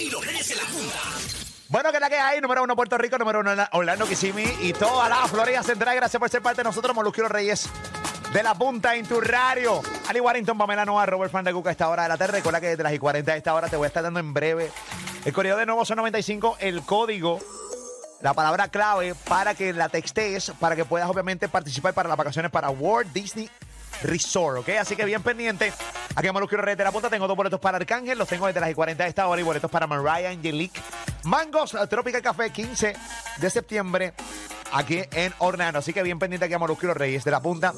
y los Reyes en la punta. Bueno, que la que hay, número uno Puerto Rico, número uno Orlando Kissimmee y toda la Florida Central. Gracias por ser parte de nosotros, los Reyes de la punta en tu radio. Ali Warrington, Pamela Noa, Robert Fan de Cuca a esta hora de la tarde. Recuerda que desde las y 40 a esta hora te voy a estar dando en breve el correo de nuevo son 95, el código, la palabra clave para que la textees, para que puedas obviamente participar para las vacaciones para Walt Disney Resort, ¿ok? Así que bien pendiente. Aquí y los Reyes de la punta tengo dos boletos para Arcángel, los tengo desde las y 40 a esta hora y boletos para Mariah Angelique. Mangos Tropical Café, 15 de septiembre aquí en Orlando. Así que bien pendiente aquí a los Reyes de la punta.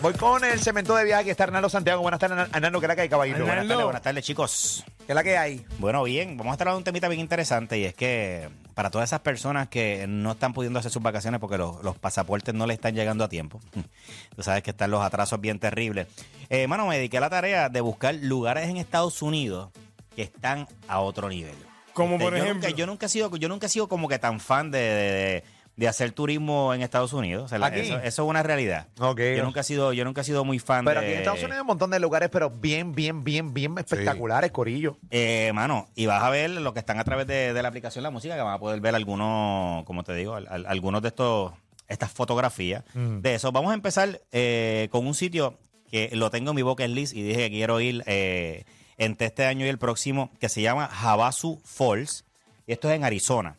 Voy con el cemento de viaje. Está Hernando Santiago. Buenas tardes, Hernando. ¿Qué es la que hay? Buenas Buenas tardes, buenas tardes, chicos. ¿Qué es la que hay? Bueno, bien, vamos a estar hablando de un temita bien interesante y es que para todas esas personas que no están pudiendo hacer sus vacaciones porque los, los pasaportes no le están llegando a tiempo, tú sabes que están los atrasos bien terribles. Eh, mano, me dediqué a la tarea de buscar lugares en Estados Unidos que están a otro nivel. Como Este, por yo ejemplo. Nunca, yo nunca he sido, yo nunca he sido como que tan fan de, de- de- de hacer turismo en Estados Unidos. O sea, la- Aquí. eso, eso es una realidad. Yo nunca he sido, yo nunca he sido muy fan Pero de. aquí en Estados Unidos hay un montón de lugares, pero bien, bien, bien, bien espectaculares, Corillo. Eh, mano, y vas a ver lo que están a través de, de la aplicación La Música, que van a poder ver algunos, como te digo, al- al- algunos de estos, estas fotografías Mm. de eso. Vamos a empezar eh, con un sitio que lo tengo en mi bucket list y dije que quiero ir eh, entre este año y el próximo, que se llama Havasu Falls. Y esto es en Arizona.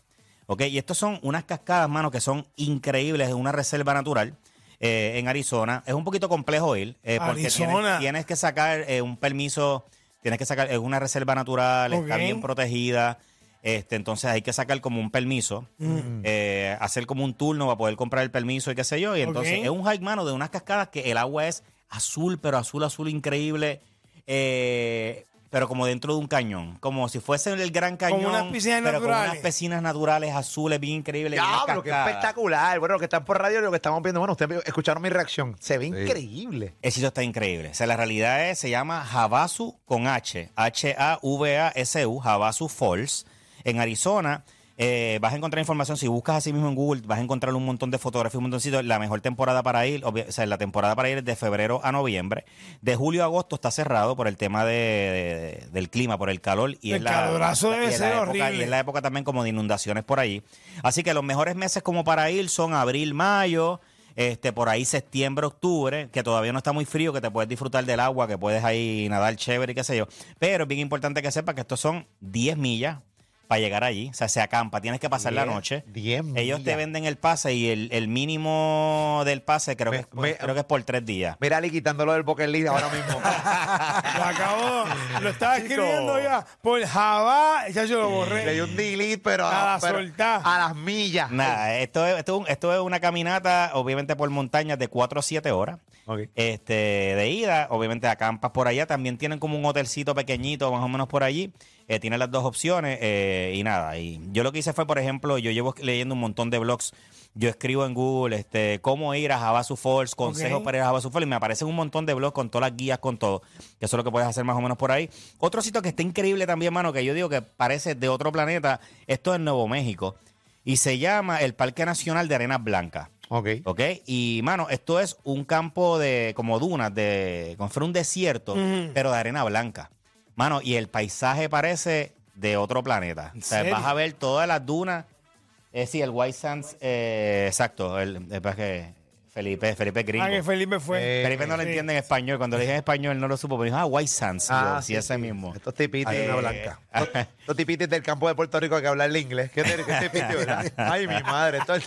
¿Ok? Y estos son unas cascadas, mano, que son increíbles, es una reserva natural. eh, en Arizona. Es un poquito complejo ir, eh, porque tienes, que sacar eh, un permiso, tienes que sacar, es una reserva natural, está Ok. bien protegida. Este, entonces hay que sacar como un permiso, eh, hacer como un turno para poder comprar el permiso y qué sé yo. Y entonces Ok. es un hike, mano, de unas cascadas que el agua es azul, pero azul, azul increíble. eh, pero como dentro de un cañón, como si fuese el gran cañón, unas piscinas pero con naturales. unas piscinas naturales azules bien increíbles. Diablo, qué cascadas. espectacular. Bueno, lo que están por radio y lo que estamos viendo, bueno, ustedes escucharon mi reacción. Se ve increíble. Ese sitio está increíble. O sea, la realidad es, se llama Havasu con H. H-A-V-A-S-U, Havasu Falls, en Arizona. Eh, vas a encontrar información, si buscas así mismo en Google, vas a encontrar un montón de fotografías, un montón de sitios. La mejor temporada para ir, o sea, la temporada para ir es de febrero a noviembre. De julio a agosto está cerrado por el tema de, de- del clima, por el calor. Y El es la, calorazo y debe es la ser época- horrible. Y es la época también como de inundaciones por ahí. Así que los mejores meses como para ir son abril, mayo, este, por ahí septiembre, octubre, que todavía no está muy frío, que te puedes disfrutar del agua, que puedes ahí nadar chévere y qué sé yo. Pero es bien importante que sepas que estos son 10 millas para llegar allí. O sea, se acampa, tienes que pasar la noche. diez Ellos te venden el pase y el, el mínimo del pase creo, Me- que, es por- me- creo que es por tres días. Mira, Ali quitándolo del bucket list ahora mismo. Lo acabo, lo estaba Chico. escribiendo ya. Por Java, ya yo lo Le borré. di un delete, pero, A la pero a las millas. Nada, esto es, esto, es un- esto es una caminata, obviamente por montañas de 4 a 7 horas. Este, de ida, obviamente acampas por allá. También tienen como un hotelcito pequeñito, más o menos por allí. Eh, tienen las dos opciones eh, y nada. Y yo lo que hice fue, por ejemplo, yo llevo leyendo un montón de blogs. Yo escribo en Google este, cómo ir a Havasu Falls, consejos para ir a Havasu Falls, y me aparecen un montón de blogs con todas las guías, con todo. Que eso es lo que puedes hacer más o menos por ahí. Otro sitio que está increíble también, mano, que yo digo que parece de otro planeta, esto es Nuevo México. Y se llama el Parque Nacional de Arenas Blancas. Ok. ¿Ok? Y, mano, esto es un campo de, como dunas, de, como fuera un desierto, pero de arena blanca. Mano, y el paisaje parece de otro planeta. ¿En O sea, serio? vas a ver todas las dunas. Eh, sí, el White Sands, eh, exacto. El, el- Felipe, Felipe Gringo. Ah, que Felipe fue. Eh, Felipe no lo sí. entiende en español. Cuando le dije en español no lo supo, pero dijo, ah, White Sands. Ah, Yo, sí, ese mismo. Estos tipitos. Eh, Arena blanca. Estos- Estos tipitos del campo de Puerto Rico que hablan inglés. ¿Qué, te- qué tipito, verdad? Ay, mi madre. Esto es,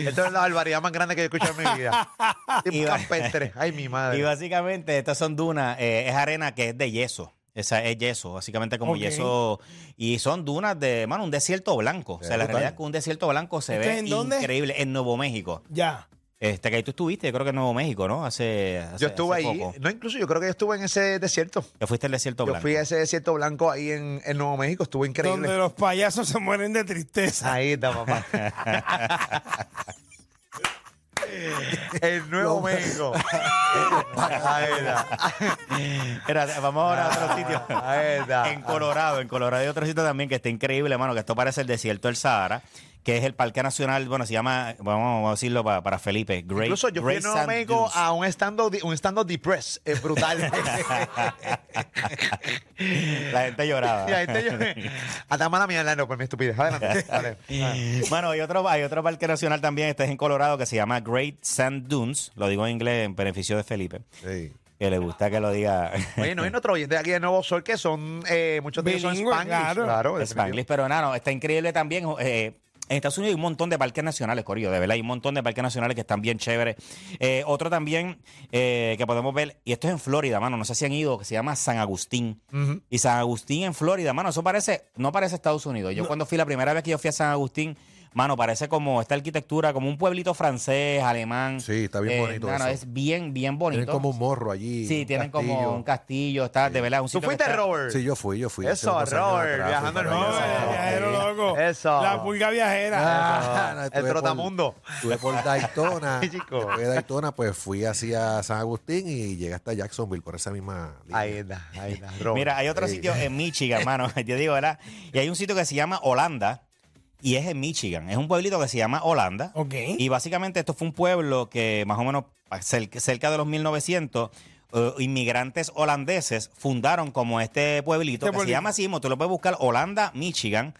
esto es la barbaridad más grande que yo he escuchado en mi vida. Tipo campestre. Ay, mi madre. Y básicamente estas son dunas, eh, es arena que es de yeso. Esa es yeso, básicamente como yeso. Y son dunas de, mano, un desierto blanco. O sea, la realidad es que un desierto blanco se ¿Esto ve en dónde? increíble en Nuevo México. Ya. Este, que ahí tú estuviste, yo creo que en Nuevo México, ¿no? Hace, hace- Yo estuve hace ahí. poco. No, incluso yo creo que yo estuve en ese desierto. Que fuiste al desierto Yo blanco. fui a ese desierto blanco ahí en, en Nuevo México. Estuvo increíble. Donde los payasos se mueren de tristeza. Ahí está, papá. El Nuevo México. Ahí está. Era, vamos ahora a otro sitio. Ahí está. En Colorado, en Colorado hay otro sitio también que está increíble, hermano, que esto parece el desierto del Sahara, que es el Parque Nacional, bueno, se llama, vamos a decirlo para, para Felipe, Great Incluso yo fui en Nuevo México a un stand-up un stand depress, es brutal. La gente lloraba. La gente yo- Hasta mala mía, Orlando, por mi estupidez. Adelante. Bueno, hay otro, hay otro parque nacional también, este es en Colorado, que se llama Great Sand Dunes. Lo digo en inglés en beneficio de Felipe, Sí. que le gusta que lo diga Oye, no hay otro oyente aquí de Nuevo Sol que son, eh, muchos de ellos son Spanglish. claro. Spanglish. Pero nada, no, está increíble también. eh, en Estados Unidos hay un montón de parques nacionales, Corillo, de verdad. Hay un montón de parques nacionales que están bien chéveres. Eh, otro también eh, que podemos ver, y esto es en Florida, mano, no sé si han ido, que se llama San Agustín. Y San Agustín en Florida, mano, eso parece, no parece Estados Unidos. Yo cuando fui la primera vez que yo fui a San Agustín, mano, parece como esta arquitectura, como un pueblito francés, alemán. Sí, está bien Eh, bonito mano, eso. es bien, bien bonito. Tienen como un morro allí. Sí, tienen castillo. como un castillo, está de verdad un ¿Tú fuiste, está- Robert? Sí, yo fui, yo fui. Eso, Robert, atrás, viajando en el viajero loco. Eso. La pulga viajera. Ah, no, el por- trotamundo. Estuve por Daytona. Después de Daytona, pues fui hacia San Agustín y llegué hasta Jacksonville por esa misma línea. Ahí está, ahí está. Robert. Mira, hay otro Sí. sitio en Michigan, hermano. Te digo, ¿verdad? Y hay un sitio que se llama Holanda y es en Michigan. Es un pueblito que se llama Holanda. Ok. Y básicamente esto fue un pueblo que más o menos cerca, de los 1900 eh, inmigrantes holandeses fundaron como este pueblito Este que pueblito. se llama así, tú lo puedes buscar Holanda, Michigan.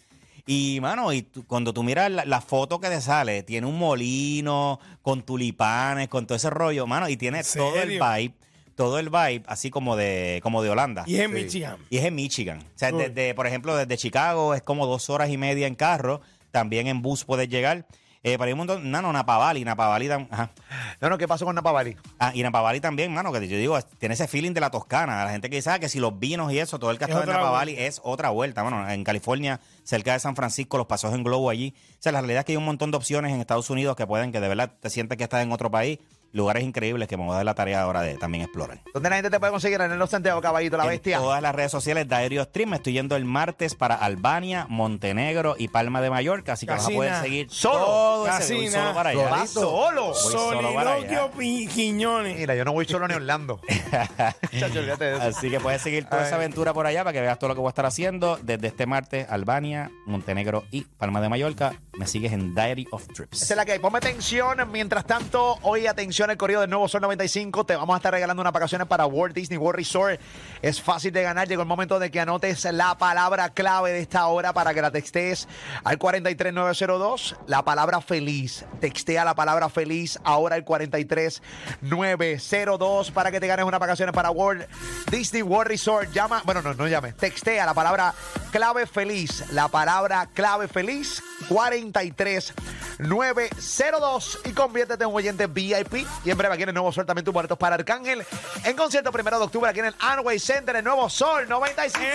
Y, mano, y tú- cuando tú miras la, la foto que te sale, tiene un molino con tulipanes, con todo ese rollo, mano, y tiene ¿En todo el vibe, todo el vibe así como de, como de Holanda. Y es en Sí. Michigan. Y es en Michigan. O sea, desde, por ejemplo, desde Chicago es como dos horas y media en carro. También en bus puedes llegar. Eh, para ir un montón. No, no, Napa Valley. Napa Valley tam- ajá. No, no, ¿qué pasó con Napa Valley? Ah, y Napa Valley también, mano, que yo digo, tiene ese feeling de la Toscana. La gente que dice ah, que si los vinos y eso, todo el que ha Es estado en otra Napa vuelta. Valley es otra vuelta. Bueno, en California, cerca de San Francisco, los pasos en globo allí. O sea, la realidad es que hay un montón de opciones en Estados Unidos que pueden, que de verdad te sientes que estás en otro país. Lugares increíbles que me voy a dar la tarea ahora de también explorar. ¿Dónde la gente te puede conseguir? En los Santiago Caballito, la en bestia. todas las redes sociales de Aéreo Stream. Me estoy yendo el martes para Albania, Montenegro y Palma de Mallorca. Así que vas a poder seguir Solo. todo ese voy solo para allá. Voy solo. Soliloquio Quiñones. Mira, yo no voy solo ni Orlando. Chacho, olvídate de eso. Así que puedes seguir toda esa aventura por allá para que veas todo lo que voy a estar haciendo desde este martes. Albania, Montenegro y Palma de Mallorca. Me sigues en Diary of Trips. Esa es la que hay. Ponme atención. Mientras tanto, hoy atención el corrido del nuevo Sol 95. Te vamos a estar regalando unas vacaciones para Walt Disney World Resort. Es fácil de ganar. Llegó el momento de que anotes la palabra clave de esta hora para que la textees al 43902. La palabra feliz. Textea la palabra feliz ahora al 43902 para que te ganes unas vacaciones para Walt Disney World Resort. Llama, bueno, no, no llame. Textea la palabra clave feliz. La palabra clave feliz 43902 y conviértete en un oyente VIP. Y en breve aquí en el Nuevo Sol también tus boletos para Arcángel en concierto primero de octubre aquí en el Anway Center, el Nuevo Sol 95.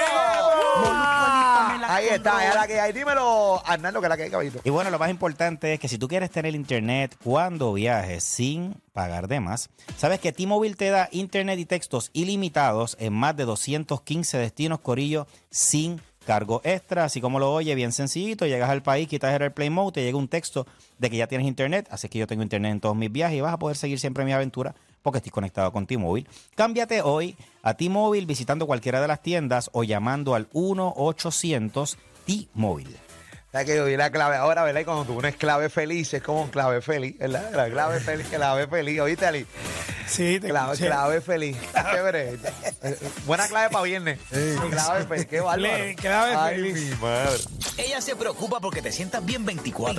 Ahí está, es la que hay. Dímelo, Arnaldo, que es la que hay, caballito. Y bueno, lo más importante es que si tú quieres tener internet cuando viajes sin pagar de más, sabes que T-Mobile te da internet y textos ilimitados en más de 215 destinos Corillo sin cargo extra, así como lo oye, bien sencillito, llegas al país, quitas el Airplane Mode, te llega un texto de que ya tienes internet, así que yo tengo internet en todos mis viajes y vas a poder seguir siempre mi aventura porque estoy conectado con T-Mobile. Cámbiate hoy a T-Mobile visitando cualquiera de las tiendas o llamando al 1-800 T-Mobile. ¿Sabes que yo di la clave ahora, verdad? Y cuando tú pones clave feliz, es como un clave feliz, ¿verdad? La clave feliz, clave feliz. ¿Oíste, Ali? Sí, te Clave, escuché. clave feliz. Chévere. Buena clave para viernes. Clave feliz. Qué bárbaro. Le- clave Ay, feliz. mi madre. Ella se preocupa porque te sientas bien 24-7.